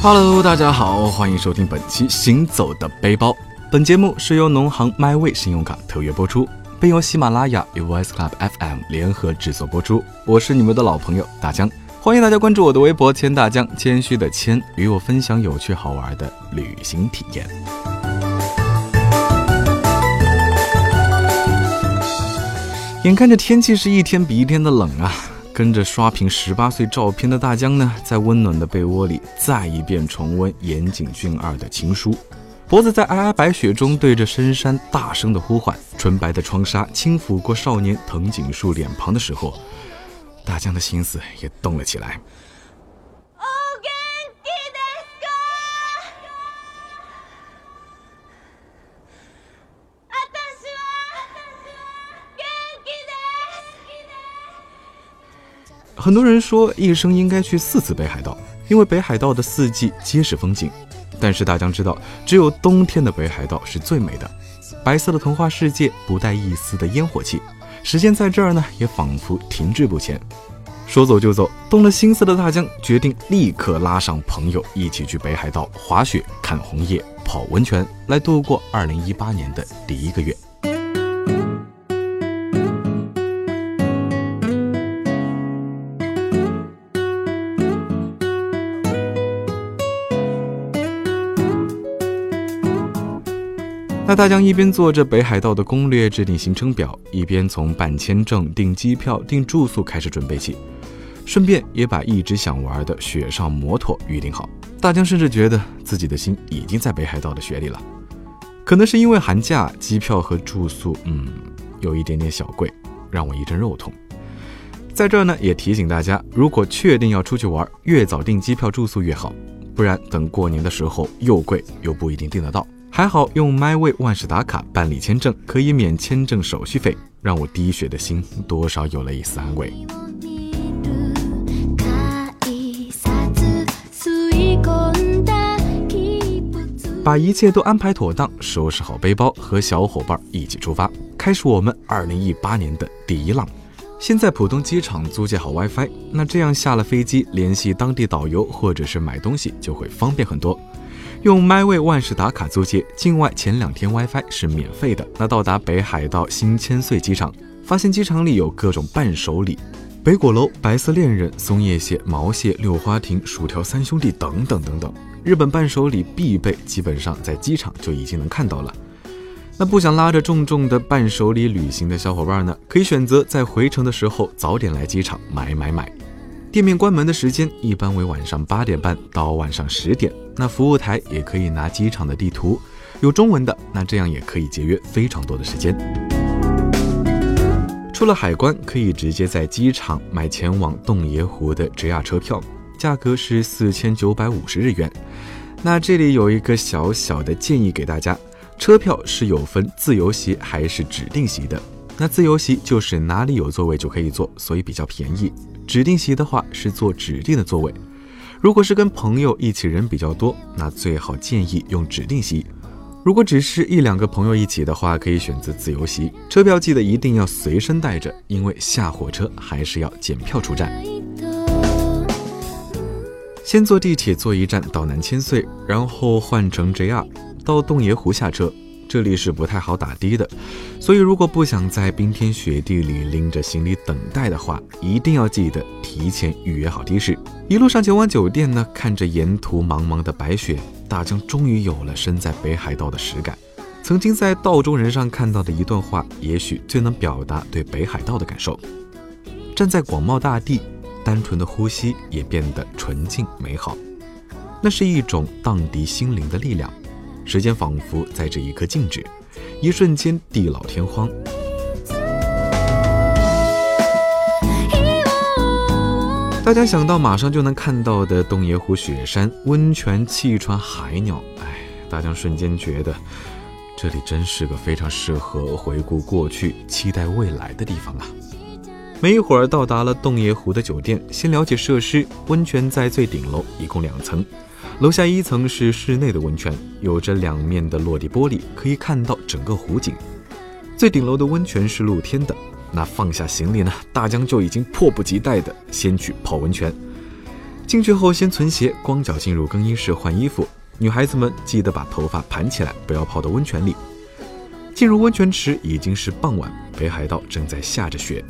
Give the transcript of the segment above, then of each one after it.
Hello，大家好，欢迎收听本期《行走的背包》。本节目是由农行 MyWay 信用卡特约播出，并由喜马拉雅与 Voice Club FM 联合制作播出。我是你们的老朋友大江，欢迎大家关注我的微博“千大江”，谦虚的谦，与我分享有趣好玩的旅行体验。眼看着天气是一天比一天的冷啊！跟着刷屏十八岁照片的大江呢，在温暖的被窝里再一遍重温岩井俊二的情书，脖子在皑皑白雪中对着深山大声的呼唤，纯白的窗纱轻抚过少年藤井树脸庞的时候，大江的心思也动了起来。很多人说一生应该去四次北海道，因为北海道的四季皆是风景。但是大江知道，只有冬天的北海道是最美的，白色的童话世界不带一丝的烟火气，时间在这儿呢也仿佛停滞不前。说走就走，动了心思的大江决定立刻拉上朋友一起去北海道滑雪、看红叶、泡温泉，来度过2018年的第一个月。那大江一边做着北海道的攻略，制定行程表，一边从办签证、订机票、订住宿开始准备起，顺便也把一直想玩的雪上摩托预定好。大江甚至觉得自己的心已经在北海道的雪里了。可能是因为寒假，机票和住宿，嗯，有一点点小贵，让我一阵肉痛。在这儿呢，也提醒大家，如果确定要出去玩，越早订机票住宿越好，不然等过年的时候又贵又不一定订得到。还好用 MyWay 万事达卡办理签证，可以免签证手续费，让我滴血的心多少有了一丝安慰。把一切都安排妥当，收拾好背包，和小伙伴一起出发，开始我们2018年的第一浪。先在浦东机场租借好 WiFi，那这样下了飞机联系当地导游或者是买东西就会方便很多。用 MyWay 万事达卡租借，境外前两天 WiFi 是免费的。那到达北海道新千岁机场，发现机场里有各种伴手礼，北果楼、白色恋人、松叶蟹、毛蟹、六花亭、薯条三兄弟等等等等。日本伴手礼必备，基本上在机场就已经能看到了。那不想拉着重重的伴手礼旅行的小伙伴呢，可以选择在回程的时候早点来机场买买买。店面关门的时间一般为晚上八点半到晚上十点。那服务台也可以拿机场的地图，有中文的，那这样也可以节约非常多的时间。出了海关，可以直接在机场买前往洞爷湖的直亚车票，价格是四千九百五十日元。那这里有一个小小的建议给大家，车票是有分自由席还是指定席的。那自由席就是哪里有座位就可以坐，所以比较便宜。指定席的话是坐指定的座位，如果是跟朋友一起人比较多，那最好建议用指定席。如果只是一两个朋友一起的话，可以选择自由席。车票记得一定要随身带着，因为下火车还是要检票出站。先坐地铁坐一站到南千岁，然后换乘 JR 到洞爷湖下车。这里是不太好打的的，所以如果不想在冰天雪地里拎着行李等待的话，一定要记得提前预约好的士。一路上前往酒店呢，看着沿途茫茫的白雪，大江终于有了身在北海道的实感。曾经在道中人上看到的一段话，也许最能表达对北海道的感受。站在广袤大地，单纯的呼吸也变得纯净美好，那是一种荡涤心灵的力量。时间仿佛在这一刻静止，一瞬间地老天荒。大家想到马上就能看到的洞爷湖雪山、温泉、气船、海鸟，哎，大家瞬间觉得这里真是个非常适合回顾过去、期待未来的地方啊！没一会儿到达了洞爷湖的酒店，先了解设施。温泉在最顶楼，一共两层。楼下一层是室内的温泉，有着两面的落地玻璃，可以看到整个湖景。最顶楼的温泉是露天的。那放下行李呢，大江就已经迫不及待的先去泡温泉。进去后先存鞋，光脚进入更衣室换衣服。女孩子们记得把头发盘起来，不要泡到温泉里。进入温泉池已经是傍晚，北海道正在下着雪。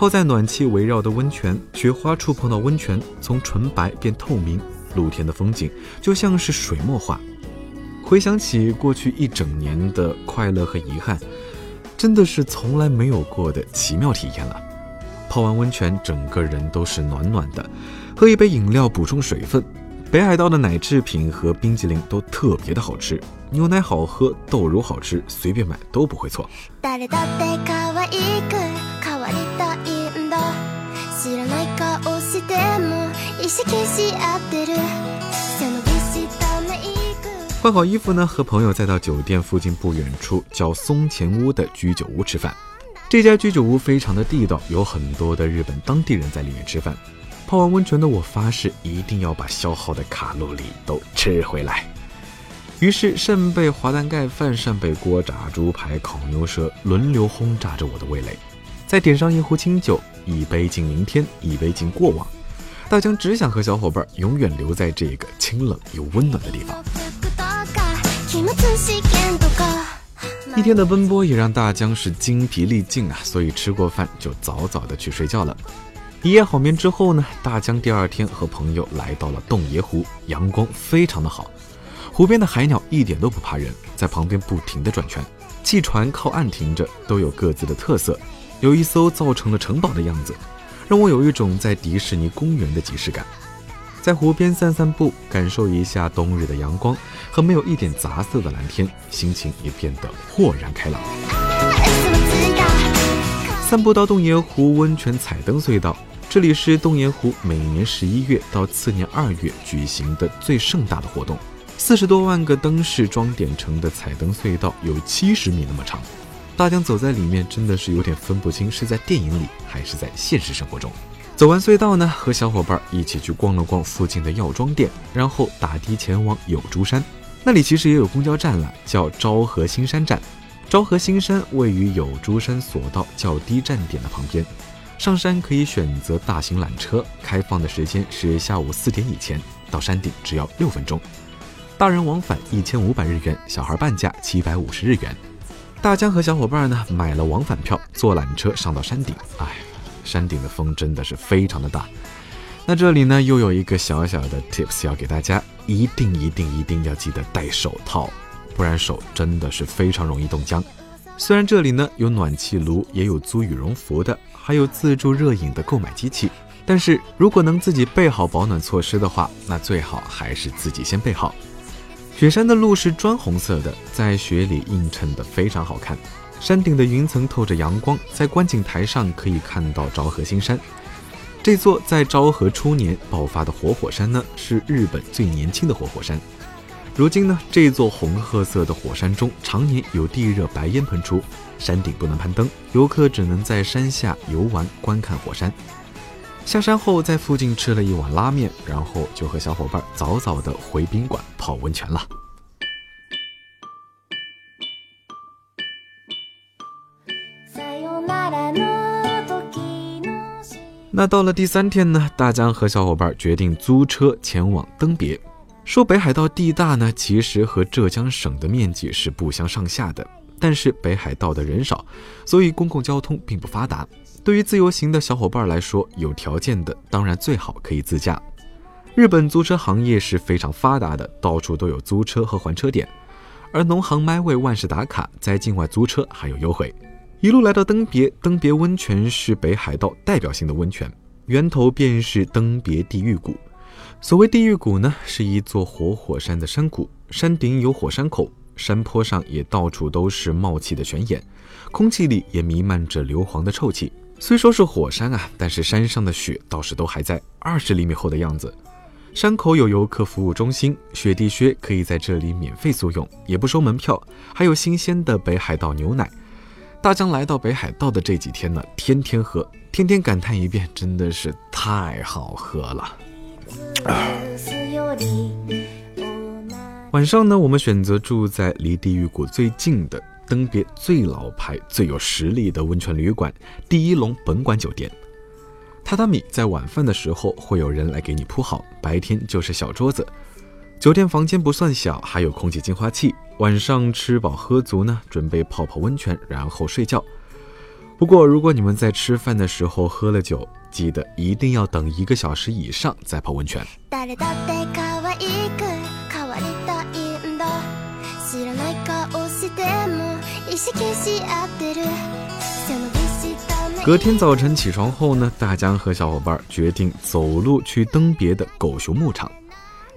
泡在暖气围绕的温泉，雪花触碰到温泉，从纯白变透明，露天的风景就像是水墨画。回想起过去一整年的快乐和遗憾，真的是从来没有过的奇妙体验了。泡完温泉，整个人都是暖暖的，喝一杯饮料补充水分。北海道的奶制品和冰激凌都特别的好吃，牛奶好喝，豆乳好吃，随便买都不会错。换好衣服呢，和朋友再到酒店附近不远处叫松前屋的居酒屋吃饭。这家居酒屋非常的地道，有很多的日本当地人在里面吃饭。泡完温泉的我发誓一定要把消耗的卡路里都吃回来。于是扇贝滑蛋盖饭、扇贝锅、炸猪排、烤牛舌轮流轰炸着我的味蕾。再点上一壶清酒，一杯敬明天，一杯敬过往。大江只想和小伙伴永远留在这个清冷又温暖的地方。一天的奔波也让大江是精疲力尽啊，所以吃过饭就早早的去睡觉了。一夜好眠之后呢，大江第二天和朋友来到了洞爷湖，阳光非常的好，湖边的海鸟一点都不怕人，在旁边不停的转圈，汽船靠岸停着，都有各自的特色，有一艘造成了城堡的样子，让我有一种在迪士尼公园的即视感。在湖边散散步，感受一下冬日的阳光和没有一点杂色的蓝天，心情也变得豁然开朗。散步到洞爷湖温泉彩灯隧道。这里是洞爷湖每年十一月到次年二月举行的最盛大的活动，四十多万个灯饰装点成的彩灯隧道有七十米那么长，大江走在里面真的是有点分不清是在电影里还是在现实生活中。走完隧道呢，和小伙伴一起去逛了逛附近的药妆店，然后打的前往有珠山，那里其实也有公交站了，叫昭和新山站。昭和新山位于有珠山索道较低站点的旁边。上山可以选择大型缆车，开放的时间是下午四点以前，到山顶只要六分钟。大人往返一千五百日元，小孩半价七百五十日元。大江和小伙伴呢买了往返票，坐缆车上到山顶。哎，山顶的风真的是非常的大。那这里呢又有一个小小的 tips 要给大家，一定一定一定要记得戴手套，不然手真的是非常容易冻僵。虽然这里呢有暖气炉，也有租羽绒服的。还有自助热饮的购买机器，但是如果能自己备好保暖措施的话，那最好还是自己先备好。雪山的路是砖红色的，在雪里映衬的非常好看。山顶的云层透着阳光，在观景台上可以看到昭和新山。这座在昭和初年爆发的活火山呢，是日本最年轻的活火山。如今呢，这座红褐色的火山中常年有地热白烟喷出。山顶不能攀登，游客只能在山下游玩观看火山。下山后，在附近吃了一碗拉面，然后就和小伙伴早早的回宾馆泡温泉了。那到了第三天呢？大江和小伙伴决定租车前往登别。说北海道地大呢，其实和浙江省的面积是不相上下的。但是北海道的人少，所以公共交通并不发达。对于自由行的小伙伴来说，有条件的当然最好可以自驾。日本租车行业是非常发达的，到处都有租车和还车点，而农行 MyWay 万事达卡在境外租车还有优惠。一路来到登别，登别温泉是北海道代表性的温泉，源头便是登别地狱谷。所谓地狱谷呢，是一座活火山的山谷，山顶有火山口。山坡上也到处都是冒气的泉眼，空气里也弥漫着硫磺的臭气。虽说是火山啊，但是山上的雪倒是都还在二十厘米厚的样子。山口有游客服务中心，雪地靴可以在这里免费租用，也不收门票，还有新鲜的北海道牛奶。大江来到北海道的这几天呢，天天喝，天天感叹一遍，真的是太好喝了。晚上呢，我们选择住在离地狱谷最近的登别最老牌、最有实力的温泉旅馆——第一龙本馆酒店。榻榻米在晚饭的时候会有人来给你铺好，白天就是小桌子。酒店房间不算小，还有空气净化器。晚上吃饱喝足呢，准备泡泡温泉，然后睡觉。不过，如果你们在吃饭的时候喝了酒，记得一定要等一个小时以上再泡温泉。隔天早晨起床后呢，大江和小伙伴决定走路去登别的狗熊牧场，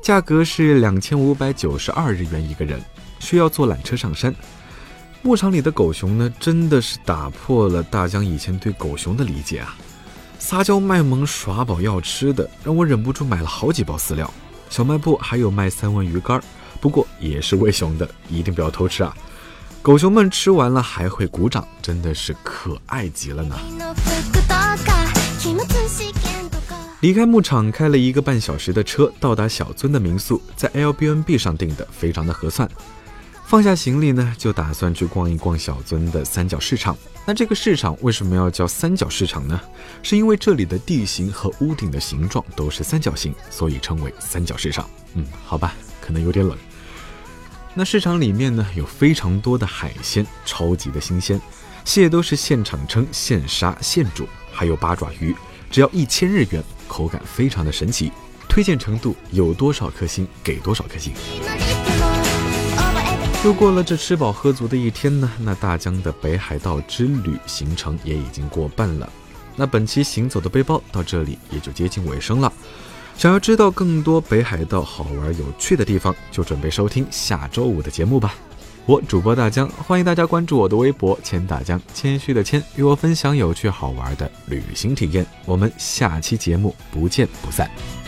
价格是两千五百九十二日元一个人，需要坐缆车上山。牧场里的狗熊呢，真的是打破了大江以前对狗熊的理解啊！撒娇卖萌耍宝要吃的，让我忍不住买了好几包饲料。小卖部还有卖三文鱼干，不过也是喂熊的，一定不要偷吃啊！狗熊们吃完了还会鼓掌，真的是可爱极了呢。离开牧场开了一个半小时的车，到达小尊的民宿，在 L B N B 上订的，非常的合算。放下行李呢，就打算去逛一逛小尊的三角市场。那这个市场为什么要叫三角市场呢？是因为这里的地形和屋顶的形状都是三角形，所以称为三角市场。嗯，好吧，可能有点冷。那市场里面呢，有非常多的海鲜，超级的新鲜，蟹都是现场称、现杀、现煮，还有八爪鱼，只要一千日元，口感非常的神奇。推荐程度有多少颗星给多少颗星。又过了这吃饱喝足的一天呢，那大江的北海道之旅行程也已经过半了。那本期行走的背包到这里也就接近尾声了。想要知道更多北海道好玩有趣的地方，就准备收听下周五的节目吧。我主播大江，欢迎大家关注我的微博“千大江”，谦虚的谦，与我分享有趣好玩的旅行体验。我们下期节目不见不散。